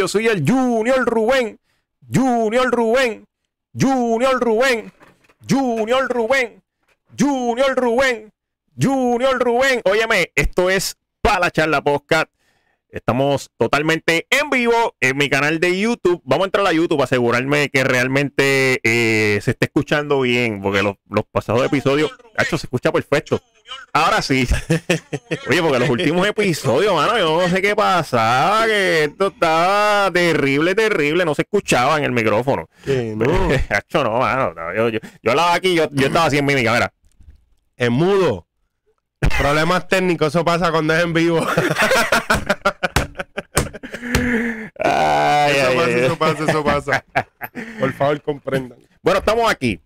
Yo soy el Junior Rubén. Junior Rubén. Junior Rubén. Junior Rubén. Junior Rubén. Junior Rubén. Óyeme, esto es para la charla podcast. Estamos totalmente en vivo en mi canal de YouTube. Vamos a entrar a YouTube para asegurarme que realmente eh, se esté escuchando bien, porque los, los pasados episodios, hecho se escucha perfecto. Ahora sí. Oye, porque los últimos episodios, mano, yo no sé qué pasaba, que esto estaba terrible, terrible, no se escuchaba en el micrófono. Que no. Hacho, no, mano, no, yo, yo, yo hablaba aquí, yo, yo estaba así en mi cámara. Es mudo. Problemas técnicos, eso pasa cuando es en vivo. Ay, Eso ay, pasa, ay. eso pasa, eso pasa. Por favor, comprendan. Bueno, estamos aquí.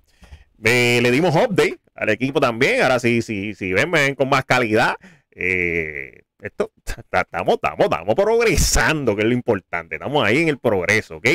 Eh, le dimos update al equipo también. Ahora sí, sí, sí, ven, ven con más calidad. Eh, esto, ta- estamos, estamos, estamos progresando, que es lo importante. Estamos ahí en el progreso, ¿ok?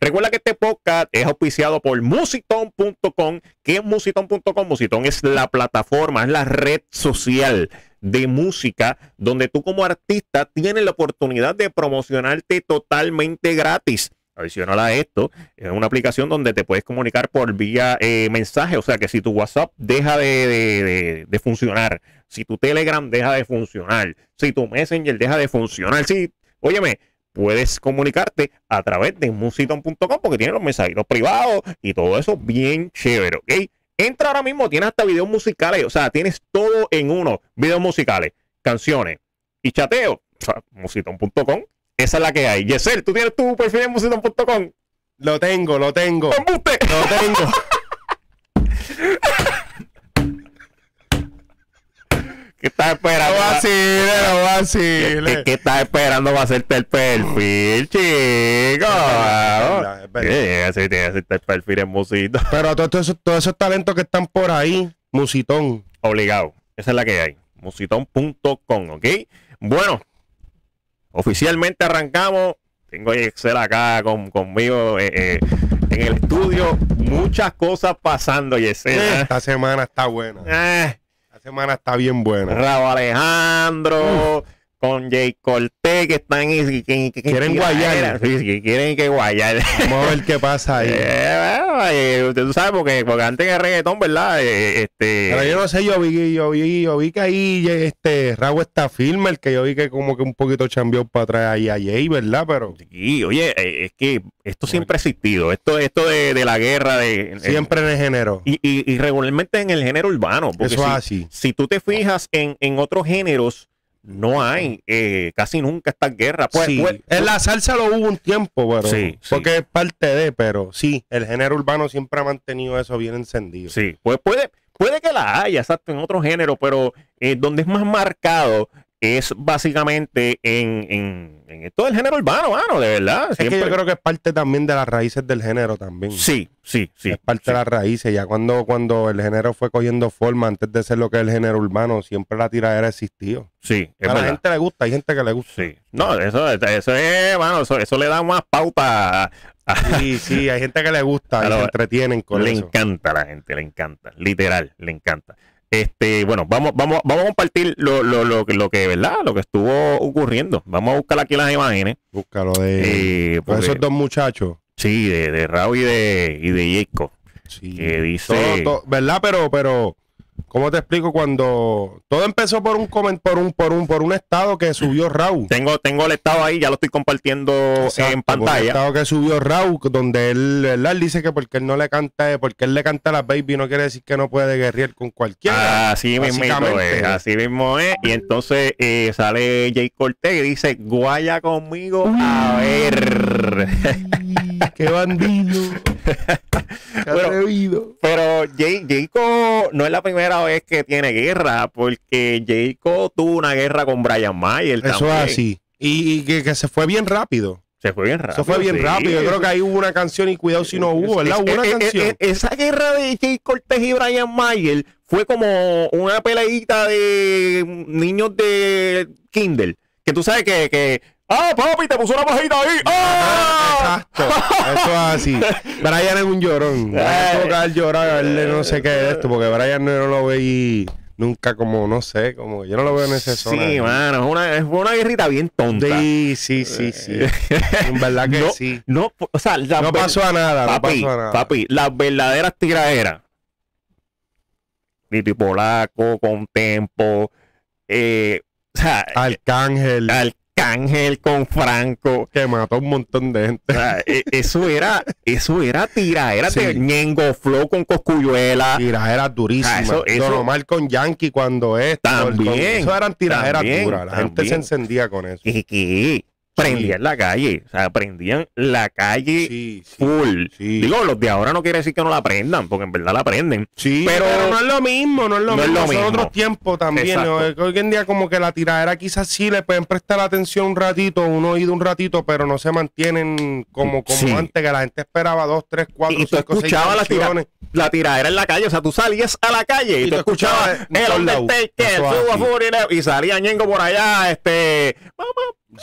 Recuerda que este podcast es auspiciado por musiton.com. ¿Qué es musiton.com? Musiton es la plataforma, es la red social de música donde tú como artista tienes la oportunidad de promocionarte totalmente gratis. Adicional a esto, es una aplicación donde te puedes comunicar por vía eh, mensaje. O sea que si tu WhatsApp deja de, funcionar, si tu Telegram deja de funcionar, si tu Messenger deja de funcionar, si, óyeme, puedes comunicarte a través de musiton.com porque tiene los mensajitos privados y todo eso bien chévere, ¿ok? Entra ahora mismo, tienes hasta videos musicales, o sea, tienes todo en uno, videos musicales, canciones y chateo, o sea, musiton.com. Esa es la que hay. Yesel, ¿tú tienes tu perfil en musiton.com? Lo tengo, lo tengo. ¡Embuste! Lo tengo. ¿Qué estás esperando? No vacile, no ¿Qué, vacile. qué estás esperando para hacerte el perfil, chico? verdad, es verdad. Sí, tienes que hacerte el perfil en Musito. Pero todos todo esos, todos esos talentos que están por ahí, musitón. Obligado. Esa es la que hay. Musitón.com, ¿ok? Bueno, oficialmente arrancamos. Tengo a Excel acá con, conmigo eh, eh, en el estudio. Muchas cosas pasando, Yesel. ¿eh? Esta semana está buena. Esta semana está bien buena. Raúl Alejandro, con Jay Cortés, que están y, que, que- que- Quieren que- guayar. Sí, quieren que guayar. Vamos a ver qué pasa ahí. Eh, bueno, eh, tú sabes, porque, porque antes que reggaetón, ¿verdad? Eh, este, Pero yo no sé, yo vi, yo vi, yo vi que ahí este Raúl está firme, el que yo vi que como que un poquito cambió para atrás ahí a Jay, ¿verdad? Pero Sí, oye, eh, es que esto siempre ha existido. Esto, esto de, de la guerra de siempre en el género. y, y- y regularmente en el género urbano. Porque Eso es si, así. si tú te fijas en, en otros géneros, no hay eh, casi nunca estas guerras. Pues, sí. pues, en la salsa lo hubo un tiempo, pero Sí, sí. porque es parte de, pero sí, el género urbano siempre ha mantenido eso bien encendido. Sí, pues puede, puede que la haya, exacto, en otro género, pero eh, donde es más marcado es básicamente en, en, en todo el género urbano, mano, de verdad. Es que yo creo que es parte también de las raíces del género también. Sí, sí, sí. es parte sí. de las raíces. Ya cuando, cuando el género fue cogiendo forma, antes de ser lo que es el género urbano, siempre la tiradera existió. Sí, es a la gente le gusta, hay gente que le gusta. Sí. No, eso, eso es, mano, eso, eso le da más pauta. a- Sí, sí, hay gente que le gusta y Claro, se entretienen con le eso. encanta a la gente, le encanta. Literal, le encanta. Este, bueno, vamos, vamos, vamos a compartir lo, lo, lo, que- lo que, ¿verdad? Lo que estuvo ocurriendo. Vamos a buscar aquí las imágenes. Búscalo de Eh, porque- esos dos muchachos. sí, de, de Raúl y de, y de Jacob. Sí. Que dice. Todo- todo- ¿Verdad? Pero, pero, ¿cómo te explico? Cuando todo empezó por un comen- por un, por un, por un estado que subió Raúl. Tengo, tengo el estado ahí, ya lo estoy compartiendo Exacto, en pantalla. estado que subió Raúl, donde él, ¿verdad? Él dice que porque él no le canta, porque él le canta a las baby, no quiere decir que no puede guerrear con cualquiera. Así mismo es, así mismo es. Y entonces eh, sale Jay Cortés y dice, guaya conmigo a ver. ¡Qué bandido! ¡Qué Bueno, atrevido! Pero Jay, Jayco no es la primera vez que tiene guerra, porque Jayco tuvo una guerra con Brian Mayer. Eso es así. Y, y que, que se fue bien rápido. Se fue bien rápido. Eso fue bien sí. rápido. Yo creo que ahí hubo una canción y cuidado si no hubo, ¿verdad? Hubo una Eh, eh, canción. eh, esa guerra de Jay Cortés y Brian Mayer fue como una peleita de niños de Kindle que tú sabes que, que ah, papi, te puso una pajita ahí. ¡Ah! Exacto, eso es así. Brian es un llorón. Brian tuvo que haber llorado, a verle no sé qué de esto, porque Brian no, no lo veí nunca como, no sé, como yo no lo veo en esa zona. Sí, mano, es una, es una guerrita bien tonta. Sí, sí, sí, sí. En verdad que no, sí. No, o sea, No pasó a nada, no papi, pasó a nada. papi, las verdaderas tiraderas. Titi Polaco, con Tempo, eh, o sea, Arcángel, Arcángel con Franco. que mató un montón de gente. O sea, e- eso era, eso era tiraera de Sí. Ñengo Flow con Coscuyuela. Tiraderas durísimas. Ah, eso- eso- Don Omar con Yankee cuando es. También, Eso eran tiraderas duras. La gente se encendía con eso. que, que prendían la calle. O sea, prendían la calle Sí, sí. full. Digo, los de ahora no quiere decir que no la prendan, porque en verdad la prenden. Sí, Pero- pero, no es lo mismo, no es lo No es mismo. lo Son mismo. otros tiempos también. Hoy en día como que la tiradera quizás sí le pueden prestar atención un ratito, un oído un ratito, pero no se mantienen como, como antes, que la gente esperaba dos, tres, cuatro, Y tú cinco, seis escuchabas la, tira- canciones. La tiradera en la calle. O sea, tú salías a la calle y, Y tú escuchabas el lados. Undertaker, Suba. Fury, y salía Ñengo por allá, este... Mamá,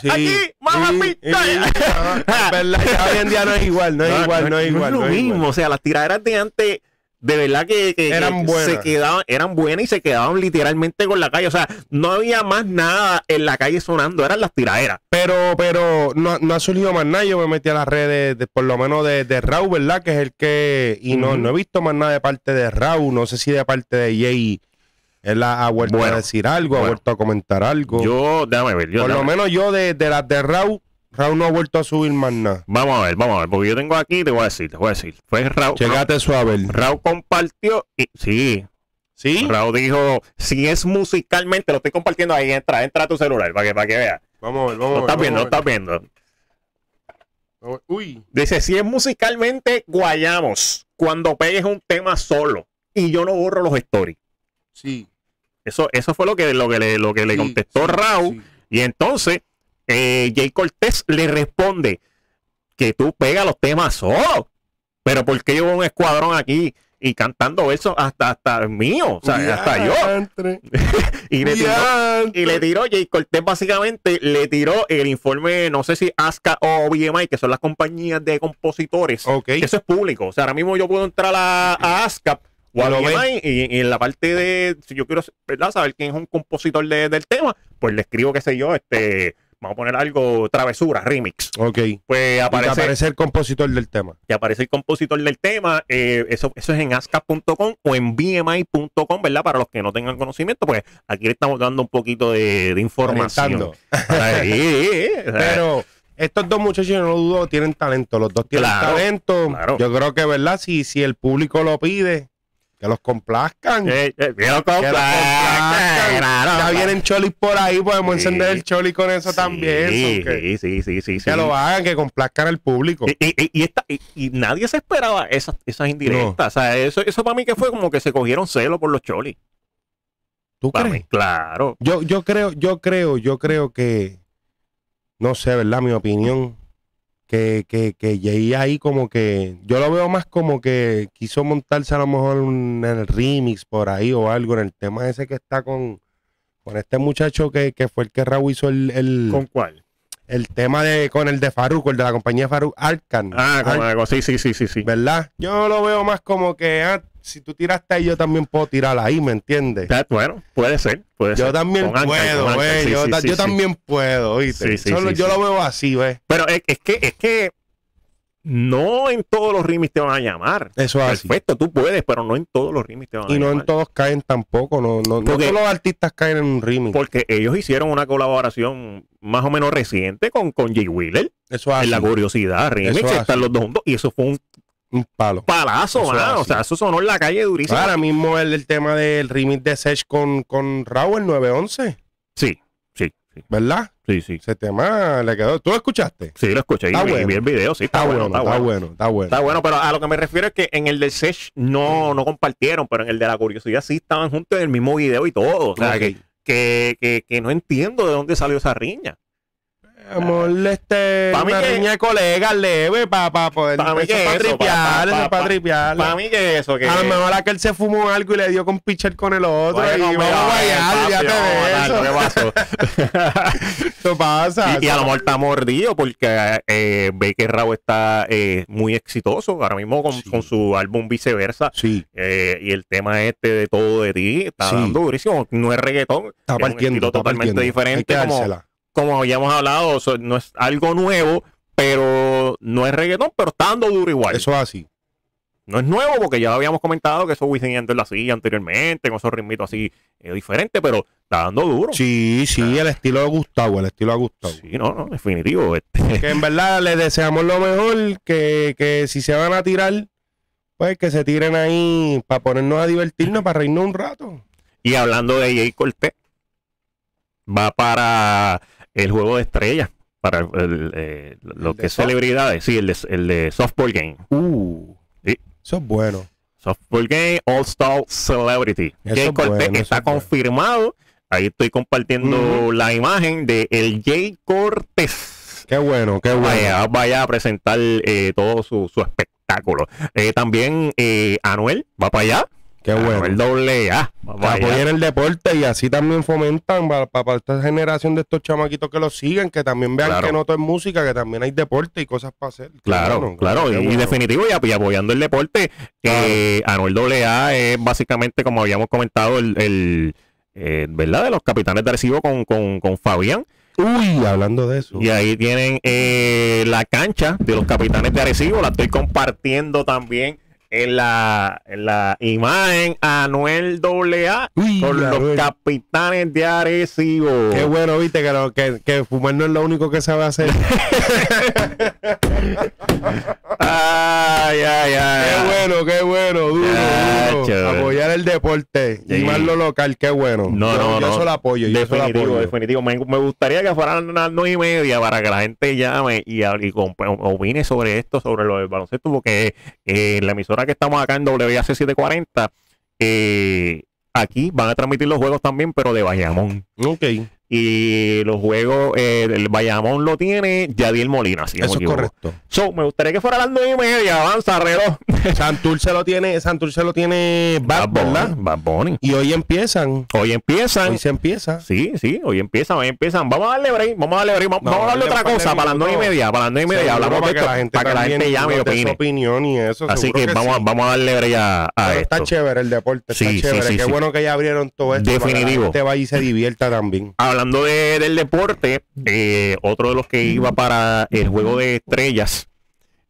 Sí, Aquí, mamá, verdad, hoy en día no es igual, no es igual, no es igual. lo no es igual. mismo. O sea, las tiraderas de antes, de verdad que, que- Eran buenas. se quedaban, eran buenas y se quedaban literalmente con la calle. O sea, no había más nada en la calle sonando, eran las tiraderas. Pero, pero no, no ha surgido más nada. Yo me metí a las redes, de, por lo menos de, de Raúl, ¿verdad? Que es el que. Y no, no he visto más nada de parte de Raúl. No sé si de parte de Jay. Él ha, ha vuelto Bueno, a decir algo, ha vuelto a comentar algo. Yo, déjame ver. yo- por lo menos yo de, de las de Raúl, Raúl no ha vuelto a subir más nada. Vamos a ver, vamos a ver, porque yo tengo aquí, te voy a decir, te voy a decir. Fue Raúl. Chégate suave. Raúl compartió y sí, ¿Sí? Raúl dijo, si es musicalmente, lo estoy compartiendo ahí, entra, entra a tu celular para que, para que veas. Vamos a ver, vamos Lo a ver. estás viendo, lo estás viendo. Uy. Dice, si es musicalmente, guayamos cuando pegues un tema solo y yo no borro los stories. Sí. Eso, eso fue lo que, lo que, le, lo que le sí, contestó sí, Raúl. sí. Y entonces, eh, Jay Cortés le responde que tú pegas los temas solo. Pero ¿por qué yo veo un escuadrón aquí y cantando eso hasta, hasta mío? O sea, hasta yo. Y le tiró, y le tiró, Jay Cortés básicamente le tiró el informe, no sé si ASCA o BMI, que son las compañías de compositores. Ok. que Eso es público. O sea, ahora mismo yo puedo entrar a, a ASCAP o a BMI y, y en la parte de, si yo quiero ¿verdad? saber quién es un compositor de- del tema, pues le escribo, qué sé yo, este, vamos a poner algo, travesura, remix. Ok. Y Pues aparece, aparece el compositor del tema. que aparece el compositor del tema. eh, eso, eso es en ascap.com o en bmi.com, ¿verdad? Para los que no tengan conocimiento, pues aquí le estamos dando un poquito de, de información. Ahí, o sea, Pero estos dos muchachos, no lo dudo, tienen talento. Los dos tienen Claro, talento. claro. Yo creo que, ¿verdad? Si, si el público lo pide, que los complazcan. eh, eh, que lo que los complazcan. claro. Ya vienen cholis por ahí, podemos Sí. encender el choli con eso también. Sí, so que, sí, sí, sí, sí, que lo hagan, que complazcan al público. Y, y- y esta- y- y nadie se esperaba esas, esas indirectas. O sea, eso, eso para mí que fue como que se cogieron celo por los cholis. ¿Tú Para crees? mí, claro. Yo, yo creo, yo creo, yo creo que, no sé, ¿verdad? Mi opinión, que, que, que Jay ahí como que, yo lo veo más como que quiso montarse a lo mejor un- el remix por ahí o algo, en el tema ese que está con, con este muchacho que, que fue el que Raúl hizo el, el, ¿Con cuál? el tema de, con el de Faruk, el de la compañía Faruk, Arcan. Ah, con algo. Sí, sí, sí, sí, sí. ¿Verdad? Yo lo veo más como que, ah, si tú tiraste ahí, yo también puedo tirar ahí, ¿me entiendes? Bueno, puede ser. Puede Yo ser. también Con Anchor, puedo, güey. sí, yo sí, ta- sí, yo sí. también puedo, ¿oíste? Solo yo lo veo así, ¿ves? Pero es, es que, es que no en todos los remix te van a llamar. Eso es así. Perfecto, tú puedes, pero no en todos los remix te van a Y no llamar. en todos caen tampoco. No, no, no Porque- todos los artistas caen en un remix. Porque ellos hicieron una colaboración más o menos reciente con, con Jay Wheeler Eso es así. en La Curiosidad Remix. Es Están así. los dos juntos y eso fue un Un palo. palazo, Eso. O sea, eso sonó en la calle durísimo. Ahora mismo el, el tema del remix de Sech con, con Raúl, el 911, Sí, sí, sí, ¿verdad? sí, sí. Ese tema le quedó. ¿Tú lo escuchaste? Sí, lo escuché y Está vi, bueno. vi el video. Sí, está, Está, bueno, bueno, está bueno, está bueno. Está bueno, pero a lo que me refiero es que en el del Sech no, no compartieron, pero en el de la curiosidad sí estaban juntos en el mismo video y todo. O sea, que, que, que no entiendo de dónde salió esa riña. Amor, este, Pa' una que- riña de colegas leve para pa poder. Pa' mí que tripear, para pa- tripear. Para mí que eso, que... A lo mejor aquel se fumó algo y le dio con pitcher con el otro. Y vamos a guayar, papi, ya te eso. ¿Qué pasó? Eso pasa. y, y a lo mejor está mordido porque eh, ve que Raúl está eh, muy exitoso ahora mismo con, Sí. con su álbum viceversa. Sí, eh, y el tema este de todo de ti está Sí. dando durísimo. No es reggaetón, está es un partiendo. estilo está totalmente partiendo. Diferente. Como. Como habíamos hablado, no es algo nuevo, pero no es reggaetón, pero está dando duro igual. Eso es así. No es nuevo porque ya habíamos comentado que eso Wisin y lo hacía anteriormente, con esos ritmitos así eh, diferentes, pero está dando duro. Sí, sí, el estilo de Gustavo, el estilo de Gustavo. Sí, no, no, definitivo. este. Que en verdad les deseamos lo mejor, que, que si se van a tirar, pues que se tiren ahí para ponernos a divertirnos, para reírnos un rato. Y hablando de Jay Cortés, va para el juego de estrellas, para el- el, eh, lo ¿El que es soft? celebridades, sí, el de, el de Softball Game. Uh, Sí. eso es bueno. Softball Game All Star Celebrity. Eso Jay es Cortés bueno, eso está bueno. confirmado. Ahí estoy compartiendo la imagen de el Jay Cortés. Qué bueno, qué bueno. Vaya, vaya a presentar eh, todo su, su espectáculo. Eh, también eh, Anuel va para allá. Qué bueno. Anuel doble A. Para apoyen el deporte y así también fomentan para, esta generación de estos chamaquitos que lo siguen, que también vean Claro. que no todo es música, que también hay deporte y cosas para hacer. Claro, bueno, claro, y, bueno. definitivo, y, ap- y apoyando el deporte, eh, Anuel AA es básicamente, como habíamos comentado, el, el, eh, ¿verdad? De los capitanes de Arecibo con, con, con Fabián. Uy, hablando de eso. Y ahí tienen eh, la cancha de los capitanes de Arecibo, la estoy compartiendo también en la, en la imagen Anuel AA Uy, con los Anuel. capitanes de Arecibo. Qué bueno, viste, que, lo- que, que fumar no es lo único que sabe hacer. Ay, ay, ay. Qué bueno, qué bueno, duro, Ya, duro. chévere. Apoyar el deporte y Sí. más lo local, qué bueno. No, yo, no, yo no. eso lo apoyo, yo eso lo Definitivo, apoyo. definitivo. Me, me gustaría que fueran las nueve y media para que la gente llame y, y comp- opine sobre esto, sobre lo del baloncesto, porque eh, la emisora que estamos acá en WAC 740, eh, aquí van a transmitir los juegos también, pero de Bayamón. Ok, Y los juegos, eh, el Bayamón lo tiene Yadiel Molina, si no eso es correcto. So, me gustaría que fuera a las nueve y media, avanza, reloj. Santurce lo tiene, Santurce lo tiene Bad, Bad. Bad Bunny. Y hoy empiezan, Hoy empiezan. hoy se empieza. Sí, sí, hoy empiezan, hoy empiezan. Vamos a darle break, vamos a darle break, vamos, No, vamos a darle otra cosa para las nueve y minutos. media, para las nueve y media, Seguro, hablamos de que esto, la gente para que la gente llame y dé su opine. opinión y eso. Así que, vamos, sí. vamos a darle break a, a Pero está esto. chévere el deporte, está sí, chévere. sí, Qué bueno que ya abrieron todo esto. para que Definitivo. la gente vaya y se divierta también. Hablando de- del deporte, eh, otro de los que iba para el juego de estrellas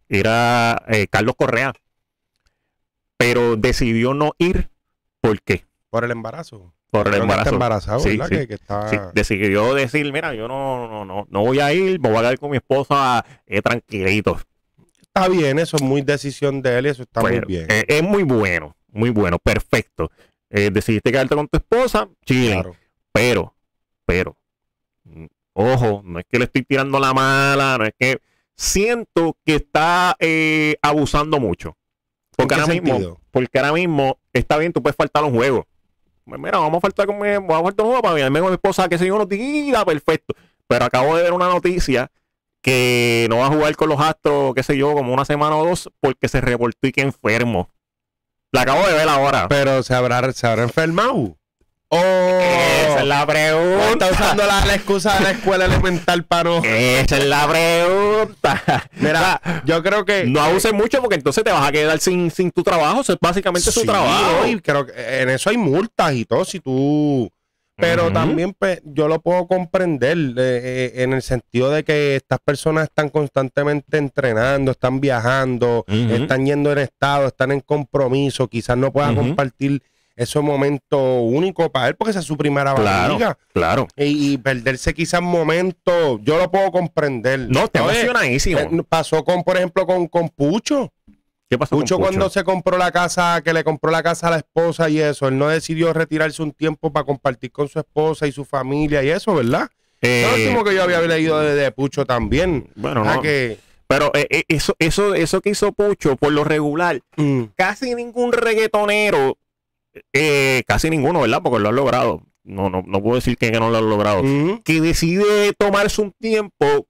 era eh, Carlos Correa, pero decidió no ir. ¿Por qué? Por el embarazo. Por el que Está embarazo. embarazado, Sí, ¿verdad? sí. Que, que está... Sí, decidió decir, mira, yo no, no, no, no voy a ir, me voy a quedar con mi esposa eh, tranquilito. Está bien, eso es muy decisión de él y eso está muy bien. eh, es muy bueno, muy bueno, perfecto. Decidiste quedarte con tu esposa, chile. claro. Pero, pero, mm, ojo, no es que le estoy tirando la mala, no es que siento que está eh, abusando mucho. Porque ¿En qué ahora mismo, porque ahora mismo está bien, tú puedes faltar a un juego. Pues Mira, vamos a faltar con mi, vamos a faltar un juego para mirarme con mi esposa, que se yo unos días, perfecto. Pero acabo de ver una noticia que no va a jugar con los astros, qué sé yo, como una semana o dos, porque se reportó y que enfermo. La acabo de ver ahora. Pero se habrá, se habrá enfermado. ¡Oh! Esa es la pregunta. Está usando la, la excusa de la escuela elemental para no. Esa es la pregunta. Mira, yo creo que. no abuses mucho porque entonces te vas a quedar sin, sin tu trabajo. Eso es básicamente su trabajo. y creo que en eso hay multas y todo, si tú. Pero también pues, yo lo puedo comprender eh, eh, en el sentido de que estas personas están constantemente entrenando, están viajando, están yendo en estado, están en compromiso, quizás no puedan compartir ese momento único para él porque esa es su primera Claro, barriga. claro. Y, y perderse quizás momentos, yo lo puedo comprender. No, te emocionadísimo. eh, pasó con, por ejemplo, con, con Pucho. ¿Qué pasó Pucho con Pucho? cuando se compró la casa, que le compró la casa a la esposa y eso, él no decidió retirarse un tiempo para compartir con su esposa y su familia y eso, ¿verdad? Eh, lo último que yo había leído de, de Pucho también. bueno, Ah, no. que, Pero eh, eh, eso, eso, eso que hizo Pucho, por lo regular, mm, casi ningún reggaetonero, eh, casi ninguno, ¿verdad? Porque lo han logrado. No, no, no puedo decir que no lo han logrado. que decide tomarse un tiempo,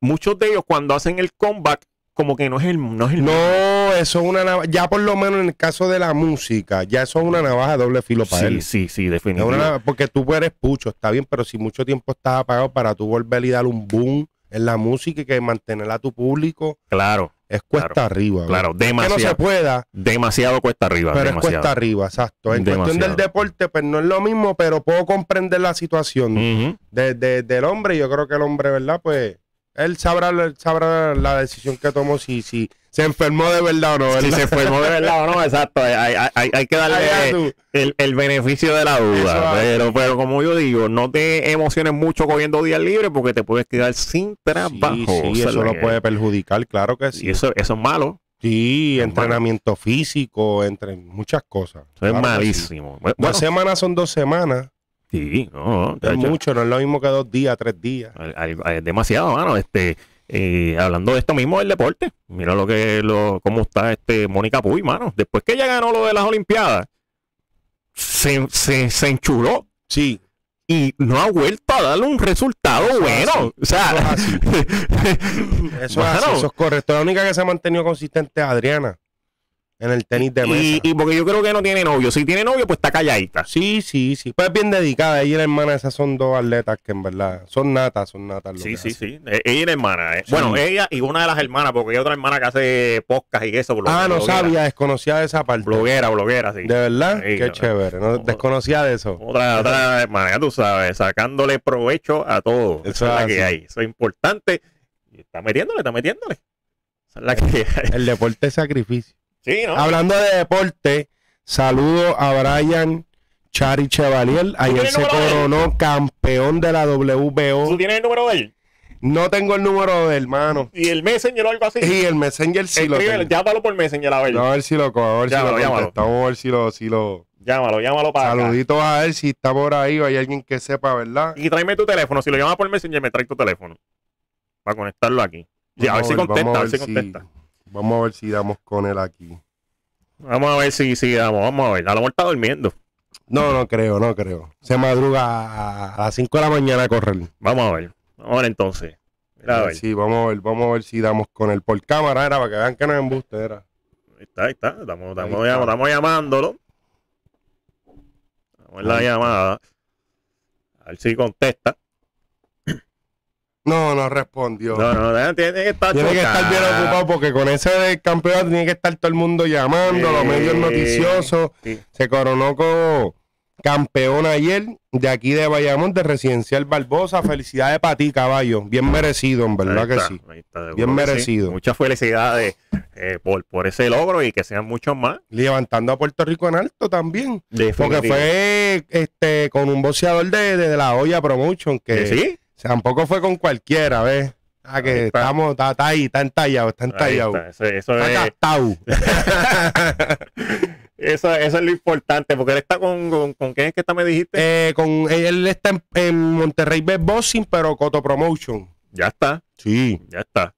muchos de ellos cuando hacen el comeback, como que no es el, no es el no, eso es una navaja, ya por lo menos en el caso de la música, ya eso es una navaja de doble filo para Sí, él. sí, sí, definitivamente. porque tú eres pucho, está bien, pero si mucho tiempo estás apagado para tú volver y dar un boom en la música y que mantener a tu público Claro, es cuesta Claro, arriba. ¿verdad? claro, Que no se demasiado. pueda, Demasiado cuesta arriba. pero es demasiado. cuesta arriba, exacto. En cuestión Demasiado. del deporte, pues no es lo mismo, pero puedo comprender la situación de- de- del hombre. Yo creo que el hombre, ¿verdad? Pues él sabrá, él sabrá la decisión que tomó, si, si se enfermó de verdad o no, ¿verdad? Si se fue de verdad o no, exacto. Hay, hay- hay- hay que darle el, el beneficio de la duda. Pero, pero como yo digo, no te emociones mucho cogiendo días libres porque te puedes quedar sin trabajo. Sí, eso lo que- puede perjudicar, claro que Y sí. eso, eso es malo. Sí, Es entrenamiento físico, entre muchas cosas. Eso es Claro malísimo. Bueno, Dos semanas son dos semanas. sí, no, Es mucho, no es lo mismo que dos días, tres días. Al- al- al- demasiado, mano. Este, eh, hablando de esto mismo del deporte, mira lo que lo, cómo está este Mónica Puy, mano. Después que ella ganó lo de las Olimpiadas, se, se, se enchuló Sí, y no ha vuelto a darle un resultado Eso bueno. así, O sea, eso es así. eso es, Mano. así, eso es correcto. La única que se ha mantenido consistente es Adriana en el tenis de mesa. y, y porque yo creo que no tiene novio. Si tiene novio, pues está calladita. Sí, sí, sí. Pues bien dedicada. Ella y la hermana, esas son dos atletas que en verdad son natas, son natas. lo Sí, que sí, hacen. sí. Eh, Ella y la hermana. eh. Sí. Bueno, ella y una de las hermanas, porque hay otra hermana que hace podcast y eso. blo- Ah, no bloguera. sabía, desconocía de esa parte. Bloguera, bloguera, sí. De verdad, Sí, qué no. chévere. No, No. desconocía de eso. Otra, otra hermana, ya tú sabes, sacándole provecho a todo. Eso Esa es la que hay. Eso es importante. Está metiéndole, está metiéndole. Esa es la que hay. El deporte es sacrificio. Sí, ¿no? Hablando de deporte, saludo a Brian Chari Chevalier. Ayer se coronó campeón de la ¿Tú WBO. tienes el número de él? No tengo el número de hermano. Y el Messenger o algo así. Y el Messenger sí lo tengo. llámalo por Messenger a ver. No, a ver si lo cojo, a ver Llámalo, si lo llámalo. Vamos a ver si lo, si lo... Llámalo, llámalo para. Saluditos a él si está por ahí o hay alguien que sepa, ¿verdad? Y tráeme tu teléfono. Si lo llamas por Messenger, me trae tu teléfono. Para conectarlo aquí. Sí, a ver si contesta, a a ver si ver si- contesta. Vamos a ver si damos con él aquí. Vamos a ver si, si damos, vamos a ver. A lo mejor está durmiendo. No, no creo, no creo. Se madruga a, las 5 de la mañana a correr. Vamos a ver. Vamos a ver entonces. Mira, a ver. Sí, vamos a ver, vamos a ver si damos con él por cámara, era para que vean que no es embuste, era. Ahí está, ahí está. Estamos, estamos, Ahí está. llam- estamos llamándolo. Vamos en la Ahí llamada. A ver si contesta. No, no respondió. No, no, tiene que estar Tiene que estar bien ocupado porque con ese campeonato tiene que estar todo el mundo llamando, los Sí. medios noticiosos. Sí. Se coronó como campeón ayer de aquí de Bayamón, de Residencial Barbosa. Felicidades para ti, caballo. Bien merecido, en verdad que sí. está, Bien que sí. merecido. Muchas felicidades eh, por, por ese logro y que sean muchos más. Levantando a Puerto Rico en alto también. Porque fue este con un boxeador de, de, de la olla Promotion que ¿Que sí? tampoco fue con cualquiera, ¿ves? Ah, Ahí que está. estamos, está, está ahí, está entallado, está entallado. está, Eso, eso Está es, eso, eso es lo importante, porque él está con, con, con quién es que está, me dijiste. Eh, con, él está en, en Monterrey Best Boxing, pero Coto Promotion. ya está, Sí, ya está,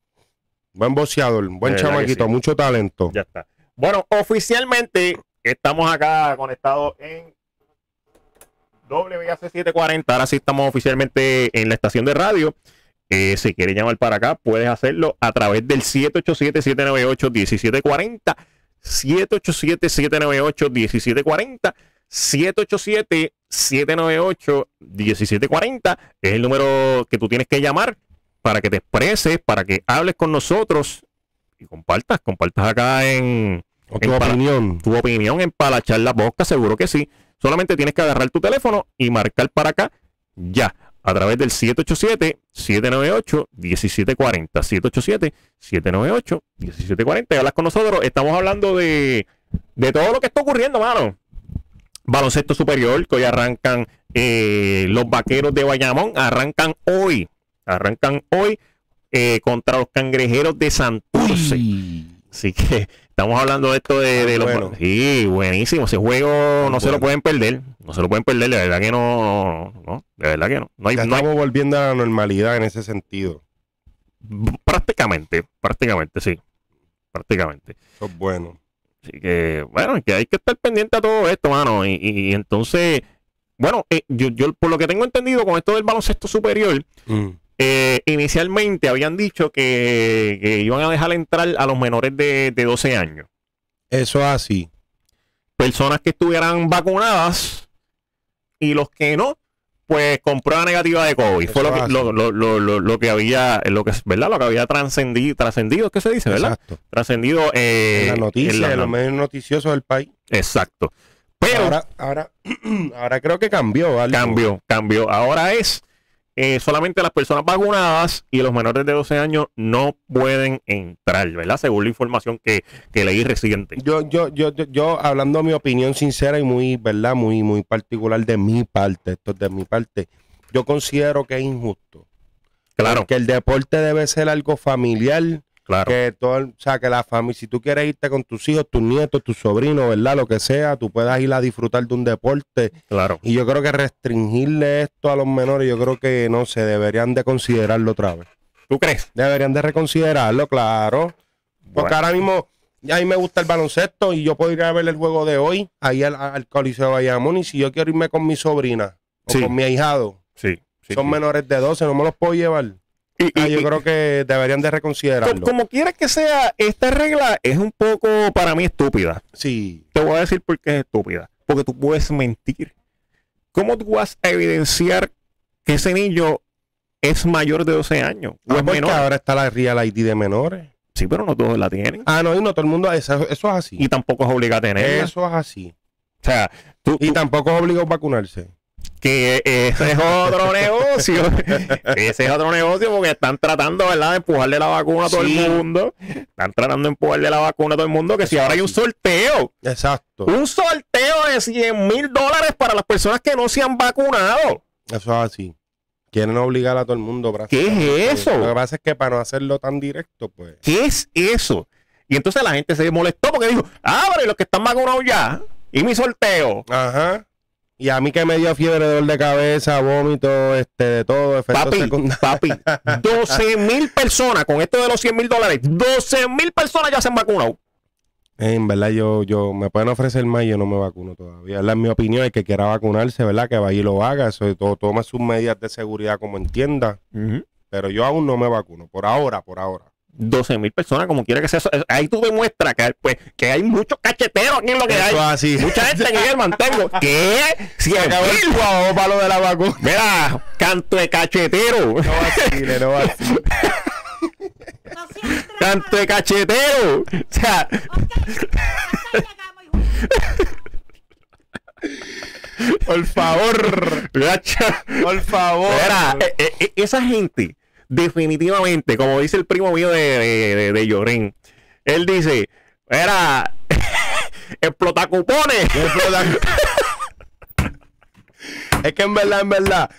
buen boxeador, buen chamaquito, sí. mucho talento. ya está. Bueno, oficialmente estamos acá conectados en WAC 740. Ahora sí estamos oficialmente en la estación de radio. Eh, si quieres llamar para acá, puedes hacerlo a través del 787-798-1740. 787-798-1740. 787-798-1740 es el número que tú tienes que llamar para que te expreses, para que hables con nosotros y compartas, compartas acá en ¿O tu para- opinión? tu opinión en Palachar la Boca, seguro que sí. Solamente tienes que agarrar tu teléfono y marcar para acá ya a través del 787-798-1740. 787-798-1740. Y hablas con nosotros. Estamos hablando de, de todo lo que está ocurriendo, mano. Baloncesto superior, que hoy arrancan eh, los vaqueros de Bayamón. Arrancan hoy. Arrancan hoy eh, contra los cangrejeros de Santurce. Uy. Así que estamos hablando de esto de, Ah, de los. bueno. Sí, buenísimo. Ese juego no se lo pueden perder. No se lo pueden perder. De verdad que no. no de verdad que no. No hay, Ya no hay- estamos volviendo a la normalidad en ese sentido. prácticamente. Prácticamente, sí. Prácticamente. Eso es bueno. Así que, bueno, que hay que estar pendiente a todo esto, mano. Y, y- y entonces, bueno, eh, yo, yo por lo que tengo entendido con esto del baloncesto superior, Mm. Eh, inicialmente habían dicho que, que iban a dejar entrar a los menores de, de 12 años. Eso es así. Personas que estuvieran vacunadas y los que no, pues con prueba negativa de COVID. Eso Fue lo que, lo, lo- lo- lo- lo que había, lo que, ¿verdad? Lo que había trascendido, trascendido, ¿qué se dice, verdad? Trascendido eh, En la noticia, en la- en los medios noticiosos del país. Exacto. Pero ahora, ahora, ahora creo que cambió, algo. Cambió, cambió. Ahora es eh, solamente las personas vacunadas y los menores de 12 años no pueden entrar, ¿verdad? Según la información que, que leí reciente. Yo, yo, yo, yo, yo, hablando mi opinión sincera y muy, ¿verdad? Muy, muy particular de mi parte, esto es de mi parte, yo considero que es injusto. Claro, Que el deporte debe ser algo familiar, claro. que todo, o sea, que la familia, si tú quieres irte con tus hijos, tus nietos, tus sobrinos, ¿verdad? Lo que sea, tú puedas ir a disfrutar de un deporte. Claro. Y yo creo que restringirle esto a los menores, yo creo que no se deberían de considerarlo otra vez. ¿Tú crees? Deberían de reconsiderarlo, claro. Porque Bueno. ahora mismo, a mí me gusta el baloncesto y yo puedo ir a ver el juego de hoy, ahí al, al Coliseo de Bayamón, y si yo quiero irme con mi sobrina o Sí. con mi ahijado, Sí. sí, son menores de 12, no me los puedo llevar. Y- Ah, y- yo creo que deberían de co- reconsiderarlo. como quiera que sea, esta regla es un poco para mí estúpida. Sí, Te voy a decir por qué es estúpida. Porque tú puedes mentir. ¿Cómo tú vas a evidenciar que ese niño es mayor de 12 años? O Ah, es menor? ahora está la Real ID de menores. Sí, pero no todos la tienen. Ah, no, y no todo el mundo, eso, eso es así. Y tampoco es obligado a tenerla. Eso es así. O sea, tú, Y tú- tampoco es obligado a vacunarse. Que ese es otro negocio. ese es otro negocio porque están tratando, ¿verdad?, de empujarle la vacuna a todo Sí. el mundo. Están tratando de empujarle la vacuna a todo el mundo. Que si ahora hay un sorteo, Exacto. un sorteo de 100 mil dólares para las personas que no se han vacunado. Eso es así. Quieren obligar a todo el mundo. ¿Qué es eso? Lo que pasa es que para no hacerlo tan directo, pues. ¿Qué es eso? Y entonces la gente se molestó porque dijo, ah, pero ¿y los que están vacunados ya. Y mi sorteo. Ajá. Y a mí que me dio fiebre, dolor de cabeza, vómito, este, de todo, Papi, secundarios. papi, 12 mil personas con esto de los 100 mil dólares, 12 mil personas ya se han vacunado. En verdad, yo, yo, me pueden ofrecer más y yo no me vacuno todavía. ¿verdad? En mi opinión, el que quiera vacunarse, ¿verdad? Que vaya y lo haga. Eso, todo, tome sus medidas de seguridad como entienda. Pero yo aún no me vacuno. Por ahora, por ahora. 12 mil personas, como quiera que sea eso. Ahí tú demuestras que, pues, que hay muchos cacheteros aquí en lo que hay. Eso es así. Mucha gente que yo mantengo. ¿Qué? 100 Acabó el mil. guau para lo de la vacuna. Mira, canto de cachetero. No vacile, no vacile. Canto de cachetero. O sea, Por favor. Por favor. Mira, eh, eh, eh, esa gente, definitivamente, como dice el primo mío de, de, de, de Llorén, él dice, era explota cupones. Es que en verdad, en verdad,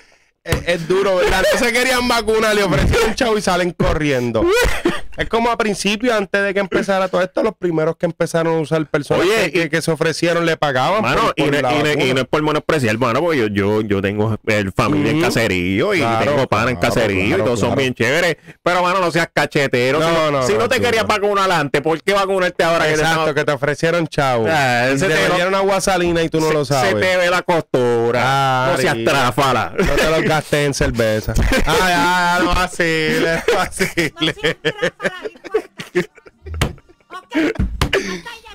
es, es duro, ¿verdad? No se querían vacunar, le ofrecieron chavo y salen corriendo. Es como a principio, antes de que empezara todo esto, los primeros que empezaron a usar personas Oye, que, y- que se ofrecieron le pagaban. Mano, por- y, por no, la y no- vacuna. y no es por menospreciar, bueno, porque yo, yo, yo tengo el familia en caserío y Claro, tengo pan en claro, caserío y claro, todos son bien chéveres. Pero, mano, no seas cachetero. No, si no, no, si no no, te sí, querías no. vacunar antes, ¿por qué vacunarte ahora que te Exacto, que te ofrecieron chavo. Ah, Y ese te vendieron una guasalina y tú no se, lo se sabes. te ve la costura. Ah, no seas tráfala. No te lo gastes en cerveza. Ay, ay, no vacile, no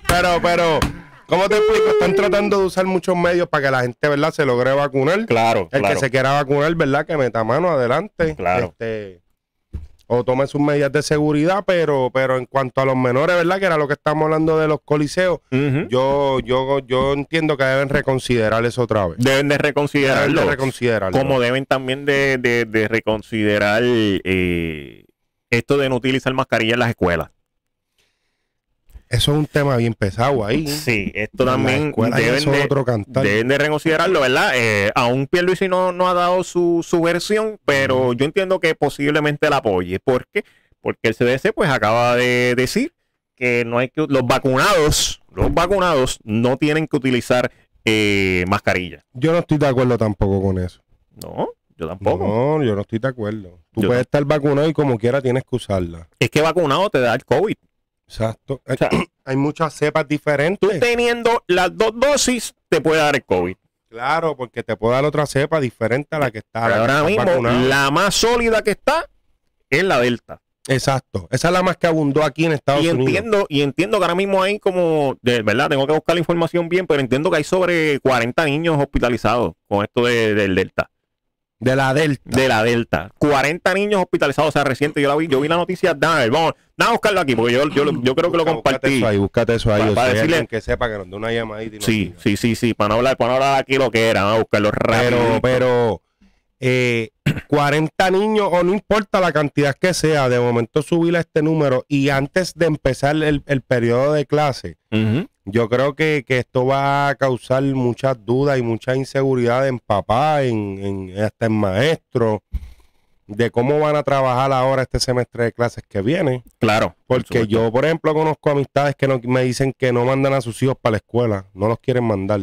Pero, pero, ¿cómo te explico? Están tratando de usar muchos medios para que la gente, ¿verdad?, se logre vacunar. Claro, El claro. que se quiera vacunar, ¿verdad?, que meta mano adelante. Claro. Este, o tome sus medidas de seguridad, pero, pero en cuanto a los menores, ¿verdad?, que era lo que estamos hablando de los coliseos, yo, yo, yo entiendo que deben reconsiderar eso otra vez. Deben de Deben reconsiderarlo. de reconsiderarlo. como deben también de, de- de reconsiderar eh, esto de no utilizar mascarilla en las escuelas. Eso es un tema bien pesado ahí. Sí, esto también deben de, otro deben de reconsiderarlo, ¿verdad? Eh, aún Pierluisi no, no ha dado su, su versión, pero yo entiendo que posiblemente la apoye. ¿Por qué? Porque el CDC pues acaba de decir que no hay que los vacunados, los vacunados no tienen que utilizar eh, mascarilla. Yo no estoy de acuerdo tampoco con eso. No, yo tampoco. No, yo no estoy de acuerdo. Tú Yo puedes estar vacunado y como quiera tienes que usarla. Es que vacunado te da el COVID. Exacto. Hay, sea, hay muchas cepas diferentes. Tú teniendo las dos dosis te puede dar el COVID. Claro, porque te puede dar otra cepa diferente a la que está. Ahora mismo, vacunado. la más sólida que está es la Delta. Exacto. Esa es la más que abundó aquí en Estados Y Unidos. entiendo, y entiendo que ahora mismo hay como, de verdad, tengo que buscar la información bien, pero entiendo que hay sobre 40 niños hospitalizados con esto de- del Delta. De la Delta. De la Delta. 40 niños hospitalizados, o sea, reciente. Yo la vi, yo vi la noticia, dame, vamos, vamos a buscarlo aquí, porque yo, yo, yo creo que lo Busca- búscate compartí. eso ahí, búscate eso ahí. Para hay decirle- que sepa que nos dé una llamadita Sí, sí, sí, sí, para no hablar, para no hablar aquí lo que era, vamos a buscarlo rápido. Pero, pero, eh, 40 niños, o no importa la cantidad que sea, de momento subir a este número y antes de empezar el, el periodo de clase, yo creo que, que esto va a causar muchas dudas y mucha inseguridad en papá, en, en- hasta en maestros, de cómo van a trabajar ahora este semestre de clases que viene. Claro. por Porque yo, por ejemplo, conozco amistades que no, me dicen que no mandan a sus hijos para la escuela, no los quieren mandar.